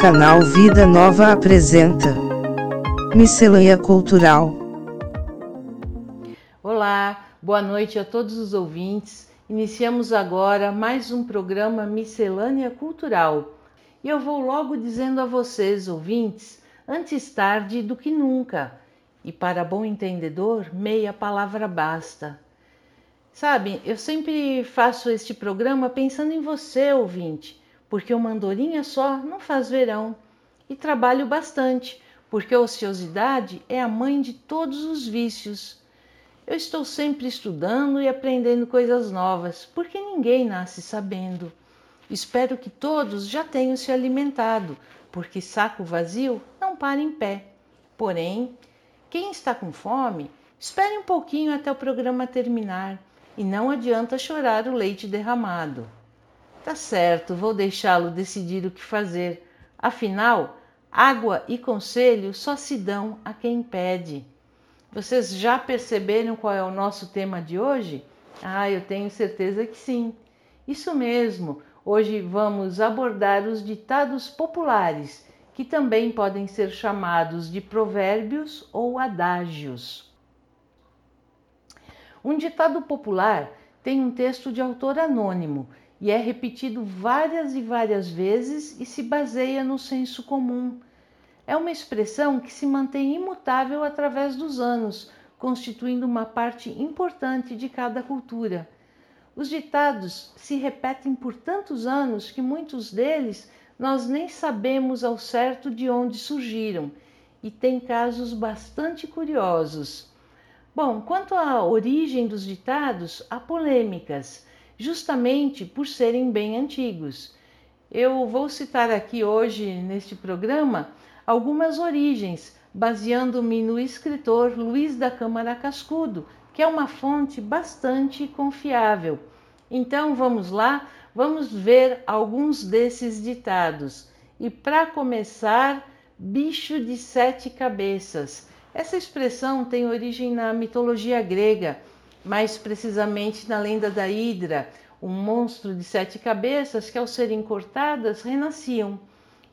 Canal Vida Nova apresenta Miscelânea Cultural. Olá, boa noite a todos os ouvintes. Iniciamos agora mais um programa Miscelânea Cultural. E eu vou logo dizendo a vocês, ouvintes, antes tarde do que nunca. E para bom entendedor, meia palavra basta. Sabe, eu sempre faço este programa pensando em você, ouvinte, porque uma andorinha só não faz verão. E trabalho bastante, porque a ociosidade é a mãe de todos os vícios. Eu estou sempre estudando e aprendendo coisas novas, porque ninguém nasce sabendo. Espero que todos já tenham se alimentado, porque saco vazio não para em pé. Porém, quem está com fome, espere um pouquinho até o programa terminar e não adianta chorar o leite derramado. Tá certo, vou deixá-lo decidir o que fazer. Afinal, água e conselho só se dão a quem pede. Vocês já perceberam qual é o nosso tema de hoje? Ah, eu tenho certeza que sim. Isso mesmo, hoje vamos abordar os ditados populares, que também podem ser chamados de provérbios ou adágios. Um ditado popular tem um texto de autor anônimo e é repetido várias e várias vezes e se baseia no senso comum. É uma expressão que se mantém imutável através dos anos, constituindo uma parte importante de cada cultura. Os ditados se repetem por tantos anos que muitos deles nós nem sabemos ao certo de onde surgiram, e tem casos bastante curiosos. Bom, quanto à origem dos ditados, há polêmicas, justamente por serem bem antigos. Eu vou citar aqui hoje, neste programa, algumas origens, baseando-me no escritor Luiz da Câmara Cascudo, que é uma fonte bastante confiável. Então vamos lá, vamos ver alguns desses ditados. E para começar, bicho de sete cabeças. Essa expressão tem origem na mitologia grega, mais precisamente na lenda da Hidra, um monstro de sete cabeças que, ao serem cortadas, renasciam.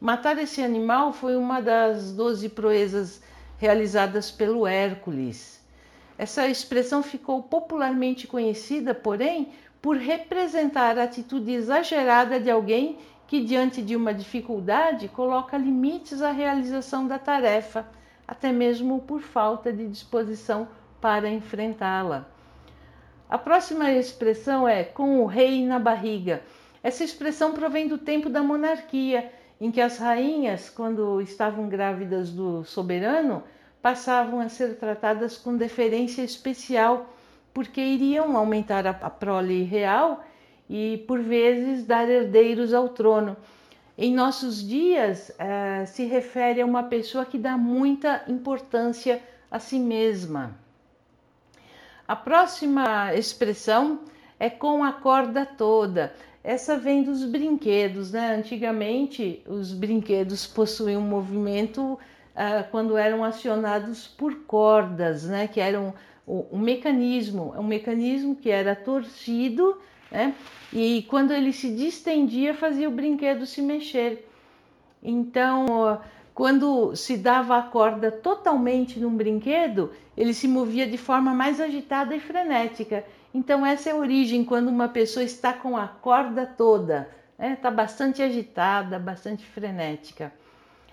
Matar esse animal foi uma das doze proezas realizadas pelo Hércules. Essa expressão ficou popularmente conhecida, porém, por representar a atitude exagerada de alguém que, diante de uma dificuldade, coloca limites à realização da tarefa até mesmo por falta de disposição para enfrentá-la. A próxima expressão é com o rei na barriga. Essa expressão provém do tempo da monarquia, em que as rainhas, quando estavam grávidas do soberano, passavam a ser tratadas com deferência especial, porque iriam aumentar a prole real e, por vezes, dar herdeiros ao trono em nossos dias uh, se refere a uma pessoa que dá muita importância a si mesma. A próxima expressão é com a corda toda. Essa vem dos brinquedos, né? Antigamente os brinquedos possuíam um movimento uh, quando eram acionados por cordas, né? Que eram um mecanismo, um mecanismo que era torcido né? E quando ele se distendia, fazia o brinquedo se mexer. Então, quando se dava a corda totalmente num brinquedo, ele se movia de forma mais agitada e frenética. Então, essa é a origem quando uma pessoa está com a corda toda, né? está bastante agitada, bastante frenética.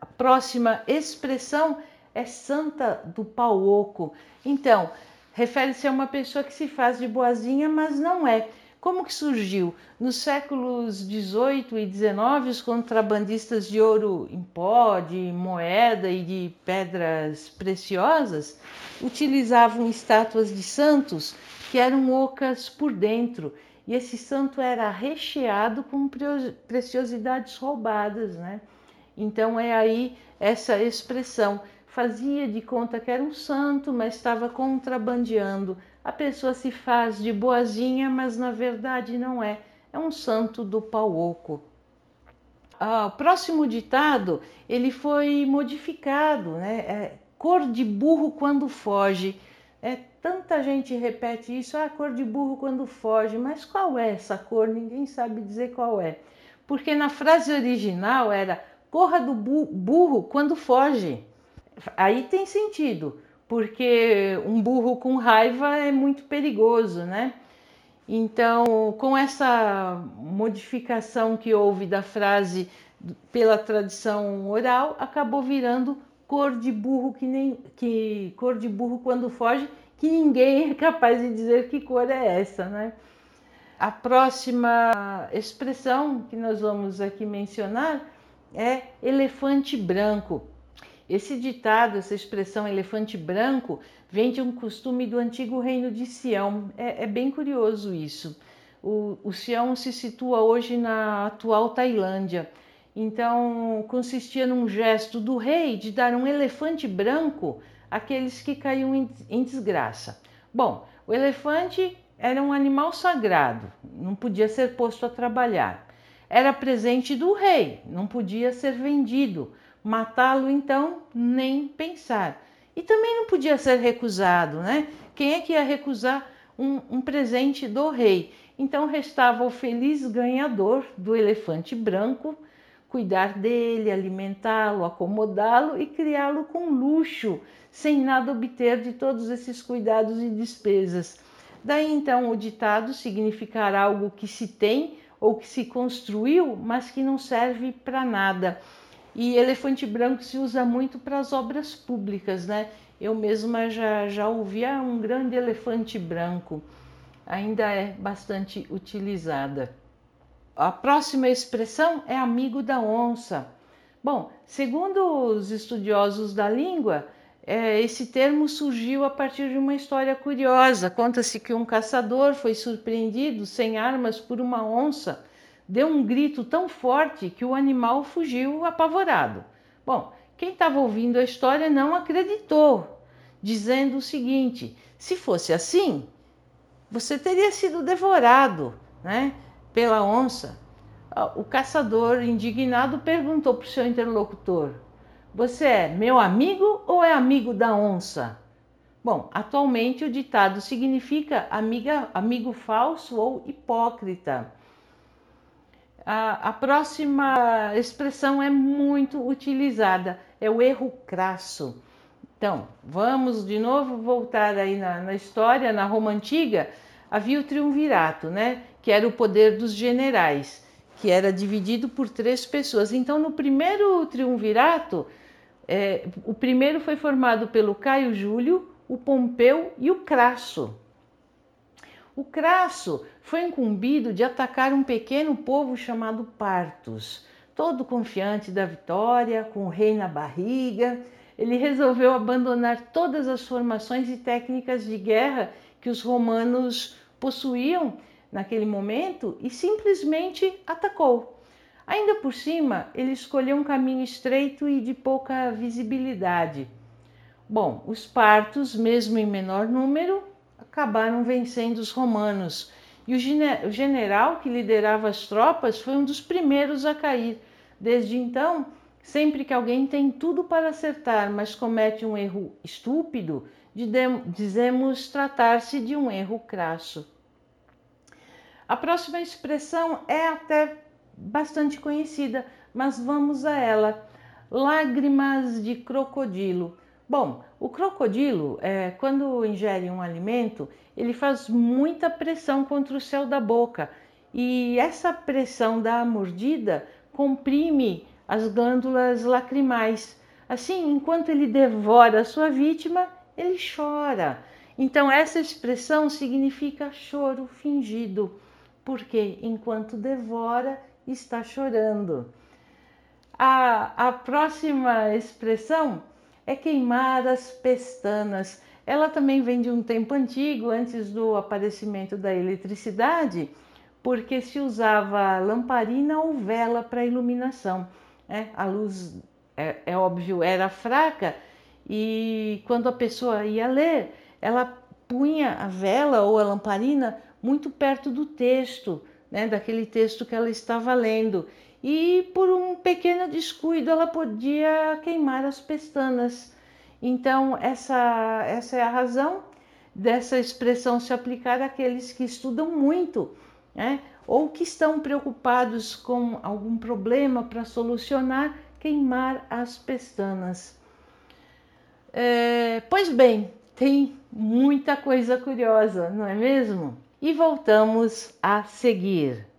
A próxima expressão é santa do pau oco. Então, refere-se a uma pessoa que se faz de boazinha, mas não é. Como que surgiu? Nos séculos 18 e 19, os contrabandistas de ouro em pó, de moeda e de pedras preciosas utilizavam estátuas de santos que eram ocas por dentro. E esse santo era recheado com preciosidades roubadas, né? Então é aí essa expressão. Fazia de conta que era um santo, mas estava contrabandeando a pessoa se faz de boazinha, mas na verdade não é. É um santo do pau oco. Ah, o próximo ditado ele foi modificado, né? É, cor de burro quando foge. É, tanta gente repete isso, ah, cor de burro quando foge, mas qual é essa cor? Ninguém sabe dizer qual é. Porque na frase original era corra do burro quando foge. Aí tem sentido, porque um burro com raiva é muito perigoso, né? Então, com essa modificação que houve da frase pela tradição oral, acabou virando cor de burro que nem que cor de burro quando foge, que ninguém é capaz de dizer que cor é essa, né? A próxima expressão que nós vamos aqui mencionar é elefante branco. Esse ditado, essa expressão elefante branco, vem de um costume do antigo reino de Sião. É, é bem curioso isso. O, o Sião se situa hoje na atual Tailândia. Então, consistia num gesto do rei de dar um elefante branco àqueles que caíam em, em desgraça. Bom, o elefante era um animal sagrado, não podia ser posto a trabalhar. Era presente do rei, não podia ser vendido. Matá-lo, então, nem pensar. E também não podia ser recusado, né? Quem é que ia recusar um, um presente do rei? Então restava o feliz ganhador do elefante branco cuidar dele, alimentá-lo, acomodá-lo e criá-lo com luxo, sem nada obter de todos esses cuidados e despesas. Daí então o ditado significar algo que se tem ou que se construiu, mas que não serve para nada. E elefante branco se usa muito para as obras públicas, né? Eu mesma já, já ouvi ah, um grande elefante branco, ainda é bastante utilizada. A próxima expressão é amigo da onça. Bom, segundo os estudiosos da língua, é, esse termo surgiu a partir de uma história curiosa. Conta-se que um caçador foi surpreendido sem armas por uma onça deu um grito tão forte que o animal fugiu apavorado. Bom, quem estava ouvindo a história não acreditou, dizendo o seguinte: se fosse assim, você teria sido devorado né, pela onça. Ah, o caçador, indignado, perguntou para o seu interlocutor: Você é meu amigo ou é amigo da onça? Bom, atualmente o ditado significa amiga, amigo falso ou hipócrita. A, a próxima expressão é muito utilizada, é o erro crasso. Então, vamos de novo voltar aí na, na história, na Roma Antiga, havia o triunvirato, né? Que era o poder dos generais, que era dividido por três pessoas. Então, no primeiro triunvirato, é, o primeiro foi formado pelo Caio Júlio, o Pompeu e o Crasso. O Crasso foi incumbido de atacar um pequeno povo chamado Partos. Todo confiante da vitória, com o rei na barriga, ele resolveu abandonar todas as formações e técnicas de guerra que os romanos possuíam naquele momento e simplesmente atacou. Ainda por cima, ele escolheu um caminho estreito e de pouca visibilidade. Bom, os partos, mesmo em menor número, acabaram vencendo os romanos e o general que liderava as tropas foi um dos primeiros a cair. Desde então, sempre que alguém tem tudo para acertar, mas comete um erro estúpido, dizemos tratar-se de um erro crasso. A próxima expressão é até bastante conhecida, mas vamos a ela. Lágrimas de crocodilo. Bom, o crocodilo, é, quando ingere um alimento, ele faz muita pressão contra o céu da boca e essa pressão da mordida comprime as glândulas lacrimais. Assim, enquanto ele devora a sua vítima, ele chora. Então, essa expressão significa choro fingido, porque enquanto devora, está chorando. A, a próxima expressão é queimar as pestanas. Ela também vem de um tempo antigo, antes do aparecimento da eletricidade, porque se usava lamparina ou vela para iluminação. Né? A luz, é, é óbvio, era fraca e quando a pessoa ia ler, ela punha a vela ou a lamparina muito perto do texto, né, daquele texto que ela estava lendo e por um pequeno descuido ela podia queimar as pestanas. Então, essa, essa é a razão dessa expressão se aplicar àqueles que estudam muito, né? ou que estão preocupados com algum problema para solucionar, queimar as pestanas. É, pois bem, tem muita coisa curiosa, não é mesmo? E voltamos a seguir.